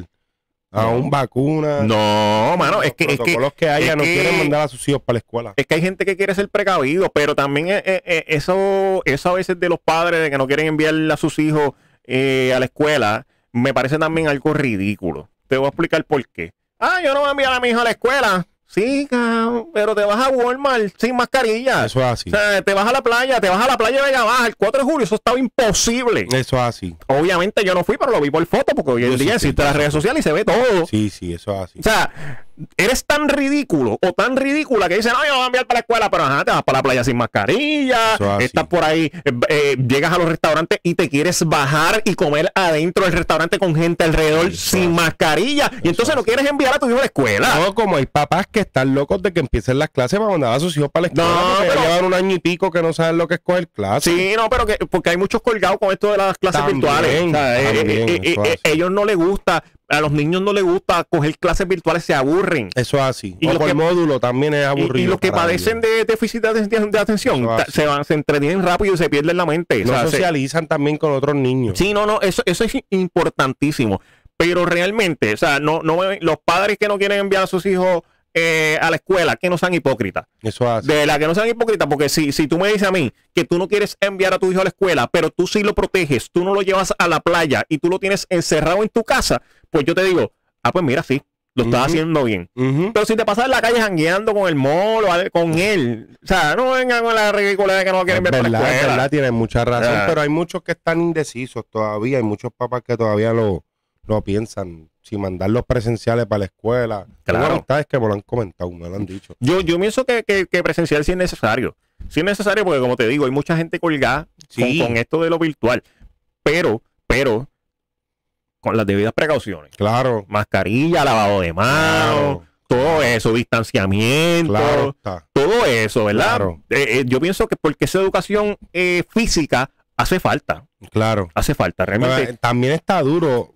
Aún vacunas. No, mano, los es que, es que, protocolos que haya es no que- quieren mandar a sus hijos para la escuela. es que hay gente que quiere ser precavido, pero también eh, eh, eh, eso, eso a veces de los padres de que no quieren enviar a sus hijos eh, a la escuela, me parece también algo ridículo. Te voy a explicar por qué. Ah, yo no voy a enviar a mi hijo a la escuela. Sí, cabrón, pero te vas a Walmart sin mascarilla. Eso es así. O sea, te vas a la playa, te vas a la playa de Vega Baja el 4 de julio, eso estaba imposible. Eso es así. Obviamente yo no fui, pero lo vi por foto, porque hoy en día yo las redes sociales y se ve todo. Sí, sí, eso es así. O sea, eres tan ridículo o tan ridícula que dices, no, yo voy a enviar para la escuela, pero ajá, te vas para la playa sin mascarilla, estás por ahí, eh, eh, llegas a los restaurantes y te quieres bajar y comer adentro del restaurante con gente alrededor Eso sin mascarilla. Y entonces no quieres enviar a tu hijo a la escuela. No, como hay papás que están locos de que empiecen las clases para mandar a sus hijos para la escuela. No, porque pero- llevan un año y pico que no saben lo que es coger clases. Sí, no, pero que porque hay muchos colgados con esto de las clases También, virtuales. Eh, también, ellos no les gusta, a los niños no les gusta coger clases virtuales, se aburren. Eso es así. Y o los por que- módulo también es aburrido. Y, los que padecen ellos. de déficit de, aten- de atención se, van, se entretienen rápido y se pierden la mente. O No se- socializan también con otros niños. sí, no, no, eso, eso es importantísimo. Pero realmente, o sea, no, no, los padres que no quieren enviar a sus hijos eh, a la escuela, que no sean hipócritas. Eso es así. De la que no sean hipócritas, porque si, si tú me dices a mí que tú no quieres enviar a tu hijo a la escuela, pero tú sí lo proteges, tú no lo llevas a la playa y tú lo tienes encerrado en tu casa, pues yo te digo, ah, pues mira, sí, lo estás haciendo bien. Pero si te pasas en la calle jangueando con el molo, con él, o sea, no vengan con la ridícula de que no quieren ver la verdad, es escuela. verdad, tienen mucha razón, Ya. pero hay muchos que están indecisos todavía, hay muchos papás que todavía lo, lo piensan, si mandarlos presenciales para la escuela. Tengo Claro. amistades que me lo han comentado, me lo han dicho. Yo, yo pienso que, que, que presencial sí es necesario. Sí es necesario porque, como te digo, hay mucha gente colgada con- Sí. con, esto de lo virtual. Pero, pero, con las debidas precauciones. Claro, Mascarilla, lavado de manos, claro, todo eso, distanciamiento, claro todo eso, ¿verdad? Claro. Eh, eh, yo pienso que porque esa educación eh, física hace falta. Claro. Hace falta, realmente. También está duro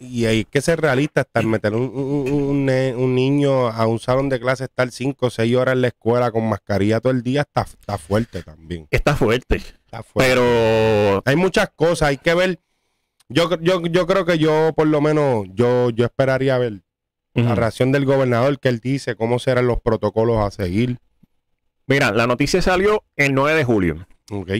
y hay que ser realista hasta meter un, un- un un niño a un salón de clase, estar 5 o 6 horas en la escuela con mascarilla todo el día, está, está fuerte también. Está fuerte. Está fuerte. Pero hay muchas cosas, hay que ver. Yo, yo, yo creo que yo, por lo menos, yo, yo esperaría ver la reacción del gobernador que él dice, cómo serán los protocolos a seguir. mira, la noticia salió el 9 de julio. Ok.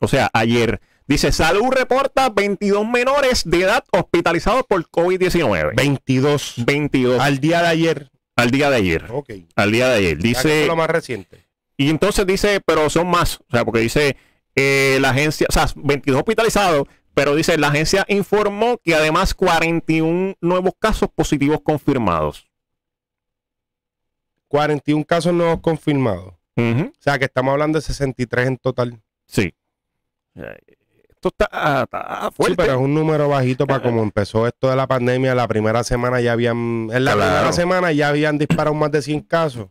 O sea, ayer. Dice, Salud reporta 22 menores de edad hospitalizados por COVID-19. 22 22 al, al día de ayer. día de ayer. Ok. Al día de ayer. Dice, lo más reciente. y entonces dice, pero son más. O sea, porque dice eh, la agencia, o sea, 22 hospitalizados, pero dice, la agencia informó que además 41 nuevos casos positivos confirmados. 41 casos nuevos confirmados. O sea, que estamos hablando de 63 en total. Sí. Eh, Esto está, está Sí, fuerte. pero es un número bajito para como empezó esto de la pandemia. La primera semana ya habían, en la Claro. primera semana ya habían disparado más de 100 casos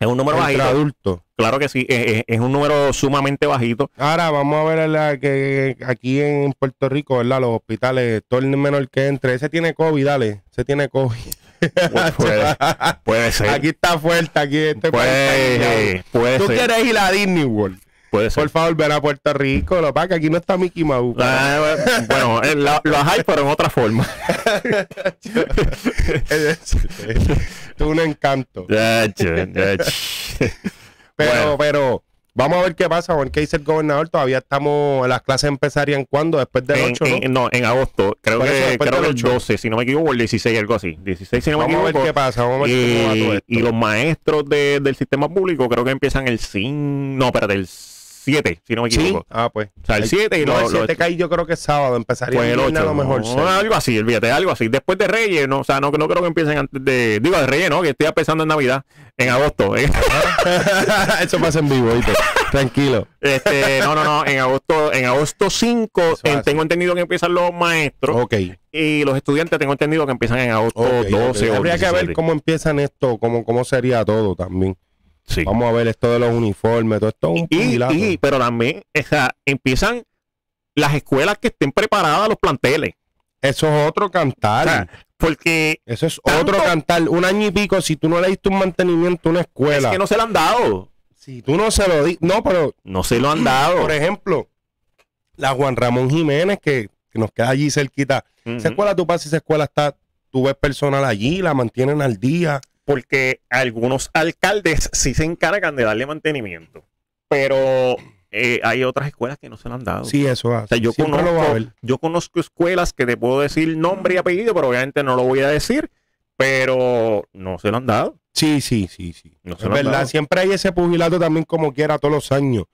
es un número entre bajito. Claro que sí, es, es- un número sumamente bajito. Ahora vamos a ver la que aquí en Puerto Rico, ¿verdad? Los hospitales, todo el menor que entre, ese tiene COVID, dale, ese tiene COVID. Pu- Puede, puede ser. aquí está fuerte, aquí este puede, puede Tú ser. quieres ir a Disney World. Puede ser. Por favor, ven a Puerto Rico. Lo que aquí no está Mickey Mouse. Ah, bueno, eh, lo- los hay, pero en otra forma. es, un encanto. Pero, Bueno. pero, Vamos a ver qué pasa, qué dice el gobernador. Todavía estamos, las clases empezarían cuando, después del En, 8, ¿no? en- no, en agosto. Creo Por que, creo que el 8. 12, si no me equivoco, el 16, algo así. 16, si no me Vamos a ver equivoco. qué pasa, vamos a ver cómo va todo Y, esto. y los maestros de- del sistema público creo que empiezan el 5, no, espérate, el 7, si no me Sí, equivoco. ah, pues. O sea, el Ahí- 7 y no, el lo- 7 cae yo creo que es sábado, empezaría Pues el viernes 8, a lo mejor. no, algo así, olvídate, algo así. Después de Reyes, no, o sea, no, no creo que empiecen antes de. Digo, de Reyes, ¿no? Que estoy pensando en Navidad, en agosto. ¿eh? Eso pasa en vivo, ¿viste? Tranquilo. Este, no, no, no, en agosto, en agosto 5, Eso eh, hace. tengo entendido que empiezan los maestros Ok. y los estudiantes tengo entendido que empiezan en agosto ok, 12 ok. o Habría que ver 17. cómo empiezan esto, cómo, cómo sería todo también. Sí. Vamos a ver esto de los uniformes, todo esto es un Y, y- pero también, o sea, empiezan las escuelas que estén preparadas, los planteles. Eso es otro cantar. O sea, porque Eso es tanto- otro cantar. Un año y pico, si tú no le diste un mantenimiento a una es escuela, que no se lo han dado. si tú no se lo di, no, pero No se lo han dado. por ejemplo, la Juan Ramón Jiménez, que, que nos queda allí cerquita. Esa escuela, tú pasas, esa escuela está, tú ves personal allí, la mantienen al día. Porque algunos alcaldes sí se encargan de darle mantenimiento, pero eh, hay otras escuelas que no se lo han dado. Sí, eso O sea, yo Siempre conozco, yo conozco escuelas que te puedo decir nombre y apellido, pero obviamente no lo voy a decir, pero no se lo han dado. Sí, sí, sí, sí. No es verdad, dado. siempre hay ese pugilato también como quiera todos los años.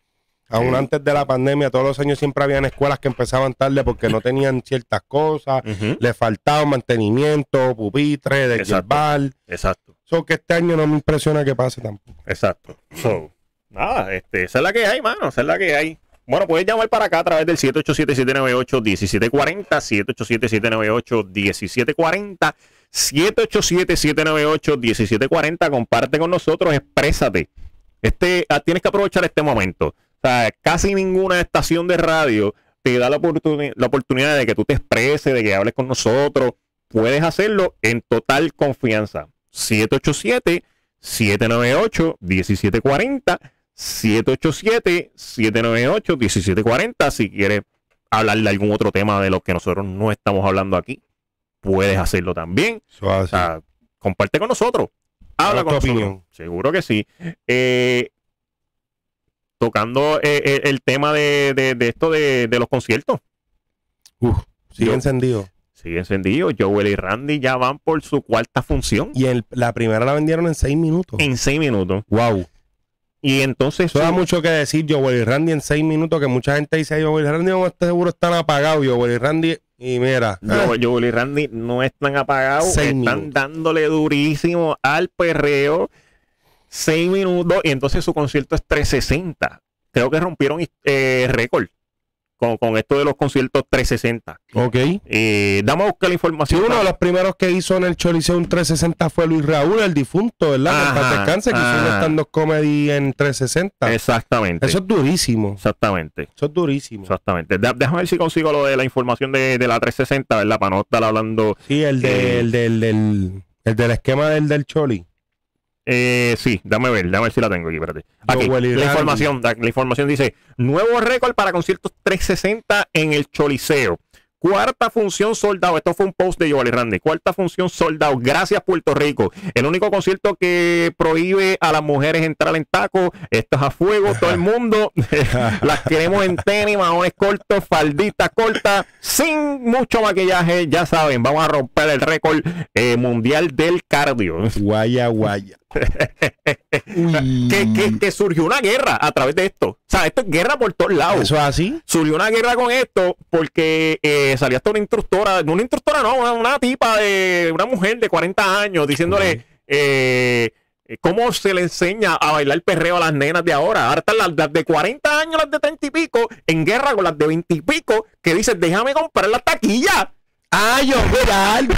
Aún Sí. antes de la pandemia, todos los años siempre habían escuelas que empezaban tarde porque no tenían ciertas cosas, Ujú, le faltaba mantenimiento, pupitre, de Exacto. yerbal. Exacto, So que este año no me impresiona que pase tampoco. exacto. So, nada, este, esa es la que hay, mano, esa es la que hay. Bueno, puedes llamar para acá a través del 787-798-1740, 787-798-1740, 787-798-1740. Comparte con nosotros, exprésate. Este, ah, tienes que aprovechar este momento. O sea, casi ninguna estación de radio te da la, oportuni- la oportunidad de que tú te expreses, de que hables con nosotros. Puedes hacerlo en total confianza. 787-798-1740. 787-798-1740. Si quieres hablar de algún otro tema de lo que nosotros no estamos hablando aquí, puedes hacerlo también. O sea, comparte con nosotros. Habla con nosotros. opinión. Seguro que sí. Eh, tocando eh, eh, el tema de, de- de esto de, de los conciertos. Uf, sigue yo- encendido. Sigue encendido. Joel y Randy ya van por su cuarta función Y el- la primera la vendieron en seis minutos. en seis minutos. Wow. Y entonces Eso da mucho que decir, Joel y Randy en seis minutos, que mucha gente dice, Joel y Randy no está seguro están apagados, Joel y Randy, y mira, ah, Yo- Joel y Randy no están apagados, Seis están minutos. dándole durísimo al perreo. Seis minutos y entonces su concierto es 360. Creo que rompieron eh, récord con, con esto de los conciertos 360. ok. Eh, dame a buscar la Sí, información. uno de los primeros que hizo en el Choliseo un 360 fue Luis Raúl, el difunto, ¿verdad? Ajá, descanse, que hizo un ajá. stand-up comedy en 360. Exactamente. Eso es durísimo. Exactamente. Eso es durísimo. Exactamente. De- déjame ver si consigo lo de la información de, de la 360, ¿verdad? Para no estar hablando. Sí, el, de, Eh. el, del, del, el del esquema del, del Choli. Eh, sí, dame ver, dame ver si la tengo aquí, espérate. Aquí, la información, la, la información dice, nuevo récord para conciertos 360 en el Choliseo. Cuarta función soldado. Esto fue un post de y Randy. Cuarta función soldado. Gracias, Puerto Rico. El único concierto que prohíbe a las mujeres entrar en taco. Esto es a fuego. Todo el mundo. las queremos en tenis, maones cortos, falditas cortas, sin mucho maquillaje. Ya saben, vamos a romper el récord eh, mundial del cardio. Guaya, guaya. Que, que- que surgió una guerra a través de esto. O sea, esto es guerra por todos lados. ¿Eso es así? Surgió una guerra con esto porque eh, salía hasta una instructora, no una instructora, no, una, una tipa de una mujer de 40 años diciéndole eh, cómo se le enseña a bailar perreo a las nenas de ahora. Ahora están las, las de 40 años, las de 30 y pico, en guerra con las de 20 y pico, que dicen, déjame comprar la taquilla. Ah, yo vi algo,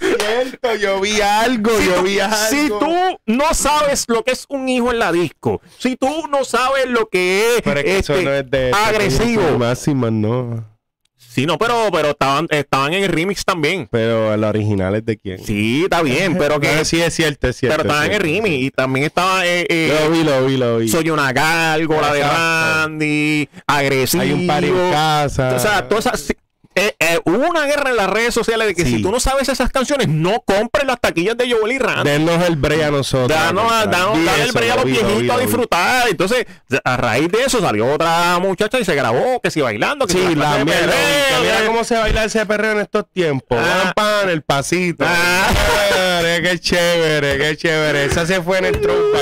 es cierto, yo vi algo, Si yo tú- vi algo. Si tú no sabes lo que es un hijo en la disco, si tú no sabes lo que es, Pero es que eso este, no es de agresivo. Máxima, no. Sí, no, pero, pero estaban, estaban en el remix también. Pero el original es de quién. Sí, está bien, pero que. Pero sí es cierto, es cierto. pero estaban en el remix y también estaba. Eh, eh, Lo vi, lo vi, lo vi. Soy una gárgola de Exacto. Randy, agresivo. Hay un par en casa. O sea, todas esas. Eh, eh, hubo una guerra en las redes sociales de que Sí. si tú no sabes esas canciones, no compres las taquillas de Joel y Randy. Denos el break a nosotros. Danos, a- danos- dale el break a lo los vi, lo vi, viejitos a disfrutar. Entonces, a raíz de eso salió otra muchacha y se grabó que si bailando, que si Sí, las la mierda. Mira cómo se baila ese perreo en estos tiempos. Ah. Pan, el pasito. Ah. Qué chévere, qué chévere. Esa se fue en el trompa.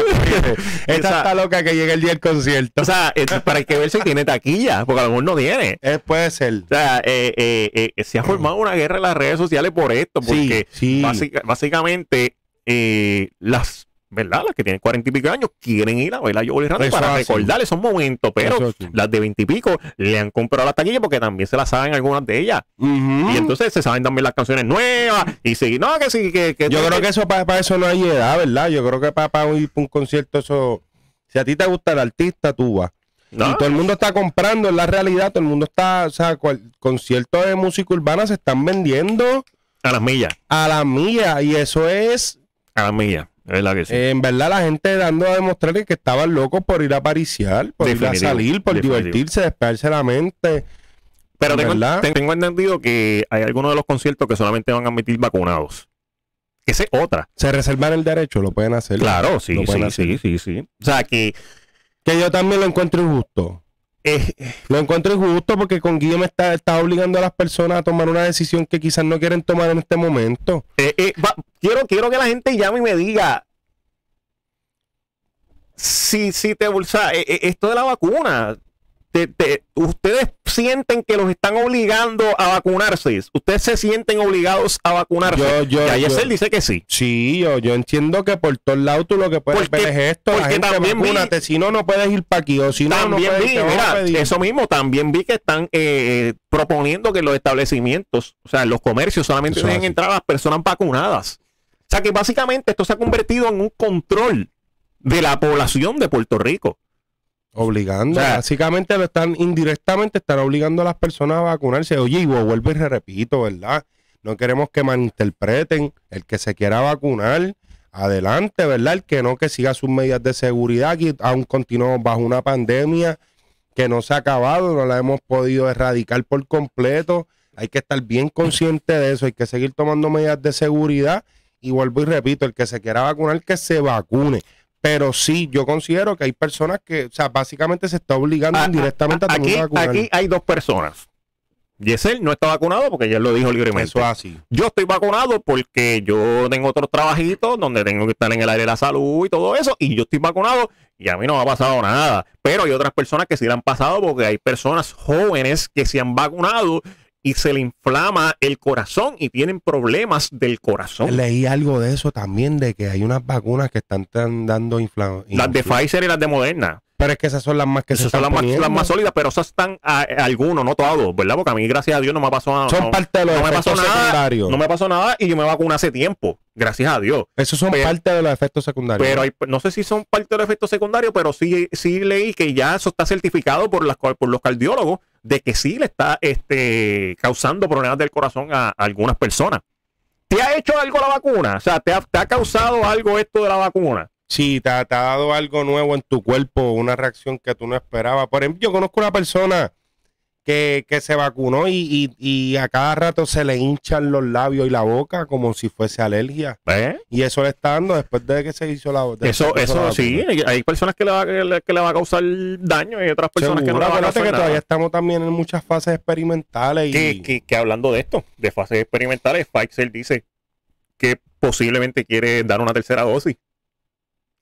Esta está loca que llegue el día del concierto. O sea, eh, para que ver si tiene taquilla, porque a lo mejor no tiene. Eh, puede ser. O sea, eh, eh, eh, se ha formado una guerra en las redes sociales por esto, porque Sí, sí. básica- básicamente eh, las, ¿verdad? Las que tienen cuarenta y pico años quieren ir a bailar Joel y Randy para así. recordar esos momentos, pero sí. las de veintipico le han comprado las taquillas porque también se las saben algunas de ellas. Y entonces se saben también las canciones nuevas y sí, no, que sí, que... que Yo creo que eso para eso no hay edad, ¿verdad? Yo creo que para ir para un concierto eso... Si a ti te gusta el artista, tú vas. No, Y todo el mundo está comprando, en la realidad, todo el mundo está, o sea, conciertos de música urbana se están vendiendo a las millas, a la milla y eso es, a las millas, es verdad que sí. eh, en verdad, la gente dando a demostrar que estaban locos por ir a pariciar, por ir a salir, por definitivo. divertirse, despejarse la mente. Pero tengo, tengo entendido que hay algunos de los conciertos que solamente van a admitir vacunados. Esa es otra. Se reservan el derecho, lo pueden hacer. Claro, sí, sí, hacer. sí, sí, sí. O sea que Que yo también lo encuentro injusto. eh, Lo encuentro injusto porque con Guillem está, está obligando a las personas a tomar una decisión que quizás no quieren tomar en este momento. eh, eh, va- quiero, quiero que la gente llame y me diga si, si te eh, eh, esto de la vacuna. Te- te- ustedes sienten que los están obligando a vacunarse. Ustedes se sienten obligados a vacunarse. Yo- yo- y ayer yo- él dice que sí. Sí, yo, yo entiendo que por todos lados tú lo que puedes Porque- ver es esto. La porque gente también vi- vacúnate, si no, no puedes ir para aquí. O si no, no también puedes vi, mira, eso mismo, también vi que están eh, proponiendo que los establecimientos, o sea, los comercios solamente Eso entrar a las personas vacunadas. O sea, que básicamente esto se ha convertido en un control de la población de Puerto Rico. Obligando. O sea- Básicamente lo están, indirectamente están obligando a las personas a vacunarse. Oye, y vuelvo y repito, ¿verdad? No queremos que malinterpreten. El que se quiera vacunar, adelante, ¿verdad? El que no, que siga sus medidas de seguridad. Aquí aún continuamos bajo una pandemia que no se ha acabado, no la hemos podido erradicar por completo. Hay que estar bien consciente de eso, hay que seguir tomando medidas de seguridad. Y vuelvo y repito, el que se quiera vacunar, que se vacune. Pero sí, yo considero que hay personas que, o sea, básicamente se está obligando A- a- indirectamente a, a- aquí, a vacunar. aquí hay dos personas. Yesel no está vacunado porque ya lo dijo libremente. Eso así. Yo estoy vacunado porque yo tengo otros trabajitos donde tengo que estar en el aire de la salud y todo eso, y yo estoy vacunado y a mí no me ha pasado nada. Pero hay otras personas que sí le han pasado porque hay personas jóvenes que se han vacunado y se le inflama el corazón y tienen problemas del corazón. Leí algo de eso también, de que hay unas vacunas que están dando inflación. Las de Pfizer y las de Moderna. Pero es que esas son las más que se Esas son están las más, las más sólidas, pero esas están a, a algunos, no todos, ¿verdad? Porque a mí, gracias a Dios, no me pasó nada. Son no, parte de los no me pasó efectos nada. secundarios. No me pasó nada y yo me vacuné hace tiempo, gracias a Dios. Esos son Pero- parte de los efectos secundarios. Pero hay, no sé si son parte del efecto secundario, pero sí, sí leí que ya eso está certificado por, las, por los cardiólogos de que sí le está este, causando problemas del corazón a, algunas personas. ¿Te ha hecho algo la vacuna? O sea, ¿te ha, te ha causado algo esto de la vacuna? Sí, te, ha- te ha dado algo nuevo en tu cuerpo, una reacción que tú no esperabas. Por ejemplo, yo conozco una persona que, que se vacunó y, y- y a cada rato se le hinchan los labios y la boca como si fuese alergia. ¿Eh? Y eso le está dando después de que se hizo la Eso, hizo la eso sí, hay, hay personas que le, va, que, le, que le va a causar daño y otras personas que no Seguro, le va a causar que nada. todavía estamos también en muchas fases experimentales y que, que- que hablando de esto, de fases experimentales, Pfizer dice que posiblemente quiere dar una tercera dosis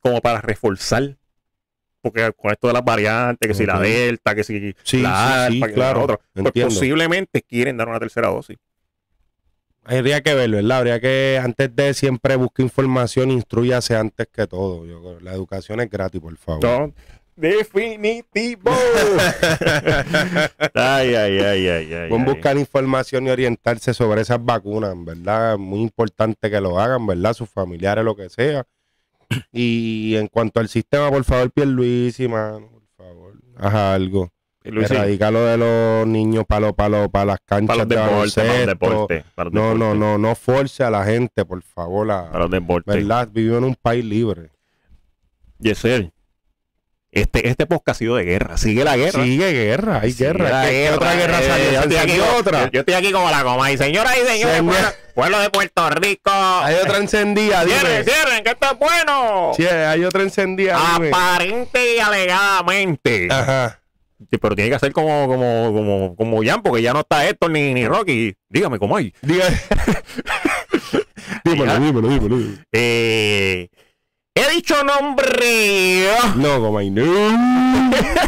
como para reforzar. Porque con esto de las variantes, que si la. Delta, que si Sí, la sí, sí, Alfa, que claro, la otra, pues entiendo. posiblemente quieren dar una tercera dosis. habría que verlo, ¿verdad? Habría que antes de siempre buscar información, instruyase antes que todo. Yo la educación es gratis, por favor. No, definitivo. ay, ay, ay, ay, ay. Pueden ay. buscar información y orientarse sobre esas vacunas, ¿verdad? Muy importante que lo hagan, ¿verdad? Sus familiares, lo que sea. Y en cuanto al sistema, por favor, Pierluisi, mano, por favor, haz algo. Erradica lo de los niños para lo, para las canchas para los de deportes, para los baloncesto. deportes. para los No, no, deportes, no, no force a la gente, por favor, a- Para los deportes. ¿verdad? Vivimos en un país libre. Yesel, Este, este podcast ha sido de guerra. Sigue la guerra. Sigue guerra, hay Sigue guerra. ¿Qué, qué otra guerra Eh, salió? yo, ¿Se estoy aquí, otra? yo- yo estoy aquí como la coma. Y señoras y señores, pueblo, pueblo de Puerto Rico. Hay otra encendida, Cierren, cierren, que esto es bueno. Sí, hay otra encendida, dime. Aparente y alegadamente. Ajá. Sí, pero tiene que ser como, como, como, como Jan, porque ya no está Héctor ni, ni Rocky. Dígame cómo hay. Diga. dímelo, dímelo, dímelo, dímelo. Eh, he dicho nombre. No, como no.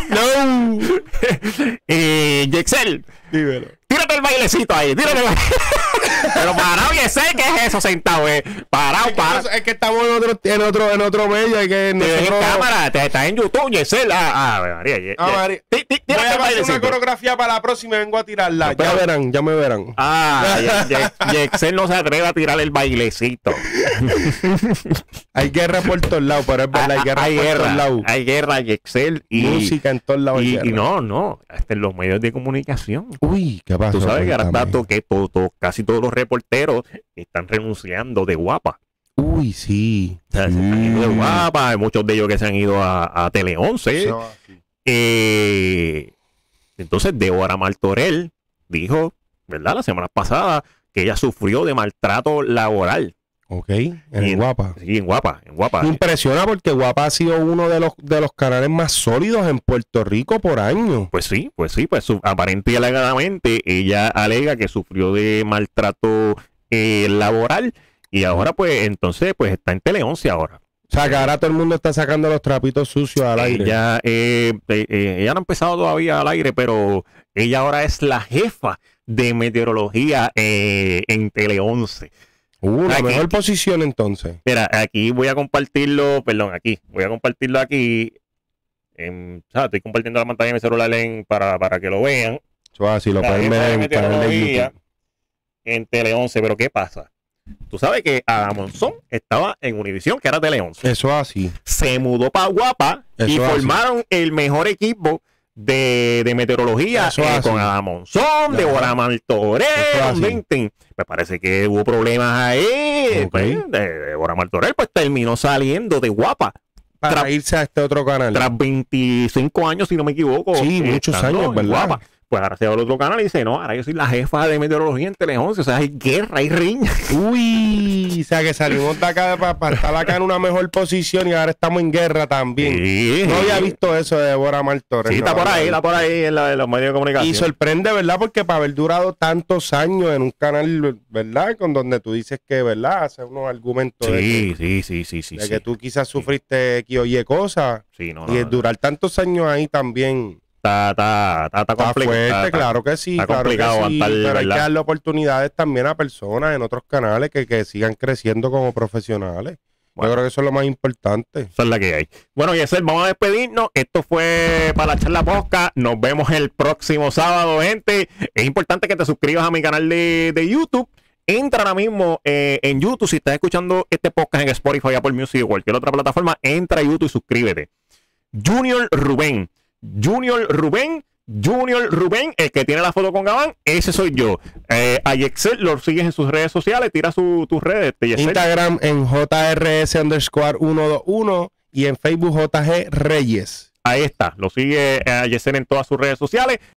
no. eh, Yexel, Dímelo. tírate el bailecito ahí, tírate el baile- Pero parado, Yexel, ¿qué es eso sentado? Eh? Parado, que, parado. es que estamos en otro, en otro, en otro medio, que Te en nosotros... cámara, te, estás en YouTube, Yexel. Ah, ah, María, Ye- Ah, María. Voy a hacer una bailecito. coreografía para la próxima y vengo a tirarla. Pero- ya verán, ya me verán. Ah, Ye- Ye- Yexel no se atreve a tirar el bailecito. Hay guerra por todos lados, pero es verdad, hay guerra Ah, hay por todos guerra, lados. hay guerra, Yexel. Y, Música en todos lados. y, no, no, hasta en los medios de comunicación. Uy, ¿qué pasó? Tú sabes que ahora está Cuéntame. to- que casi todos los reporteros están renunciando de guapa. Uy, sí. O sea, se están yendo de guapa, hay muchos de ellos que se han ido a, a Tele 11. Eso, sí. Eh, entonces, Deborah Martorell dijo, ¿verdad? La semana pasada que ella sufrió de maltrato laboral. Ok, en Guapa. Sí, en guapa, en guapa. Me impresiona porque Guapa ha sido uno de los, de los canales más sólidos en Puerto Rico por año. Pues sí, pues sí, pues su- aparente y alegadamente ella alega que sufrió de maltrato eh, laboral y ahora pues entonces pues está en Tele 11 ahora. O sea, que ahora todo el mundo está sacando los trapitos sucios al aire. Ella, eh, eh, eh, ella no ha empezado todavía al aire, pero ella ahora es la jefa de meteorología en Tele 11. Uh, la Aquí- mejor posición entonces. Mira, aquí voy a compartirlo, perdón, aquí, voy a compartirlo aquí. En, o sea, estoy compartiendo la pantalla de mi celular en- para, para que lo vean. Eso así lo pueden ver en canal de meteorología YouTube. en Tele 11, pero ¿qué pasa? Tú sabes que Adam Monzón estaba en Univisión, que era Tele 11. Eso así. Se mudó para Guapa y así. formaron el mejor equipo de, de meteorología eh, con Adam Monzón, Eso así. Tintin. Me parece que hubo problemas ahí. Ok. pues, de- Martorell pues terminó saliendo de Guapa Para irse a este otro canal. tras 25 años, si no me equivoco. Sí, eh, muchos años, ¿verdad? Guapa. Pues ahora se va al otro canal y dice, no, ahora yo soy la jefa de meteorología en Tele 11. O sea, hay guerra, hay riña. Uy, o sea que salimos de acá para, estar acá en una mejor posición y ahora estamos en guerra también. Sí, No había visto eso de Deborah Martorell. Sí, está por ahí, está por ahí en, la- en los medios de comunicación. Y sorprende, ¿verdad? Porque para haber durado tantos años en un canal, ¿verdad? Con donde tú dices que, ¿verdad? Hace unos argumentos de, Sí, que, sí, sí, sí, sí. de sí. que tú quizás sufriste X o Y cosas. Sí, no, no, y el durar tantos años ahí también Está, está, está, está está complicado. fuerte, está- claro que sí. está claro que complicado sí, aguantar, pero hay que darle oportunidades también a personas en otros canales que, que sigan creciendo como profesionales. Bueno. Yo creo que eso es lo más importante. Esa es la que hay. Bueno, Yesel, vamos a despedirnos. Esto fue para la charla posca. Nos vemos el próximo sábado, gente. Es importante que te suscribas a mi canal de, de YouTube. Entra ahora mismo eh, en YouTube. Si estás escuchando este podcast en Spotify, Apple Music o cualquier otra plataforma, entra a YouTube y suscríbete. Junior Rubén. Junior Rubén. Junior Rubén, el que tiene la foto con Gabán, ese soy yo. Eh, a Yexel lo sigues en sus redes sociales, tira su- tus redes. Instagram en JRS underscore 121 y en Facebook JG Reyes. Ahí está, lo sigue a en todas sus redes sociales.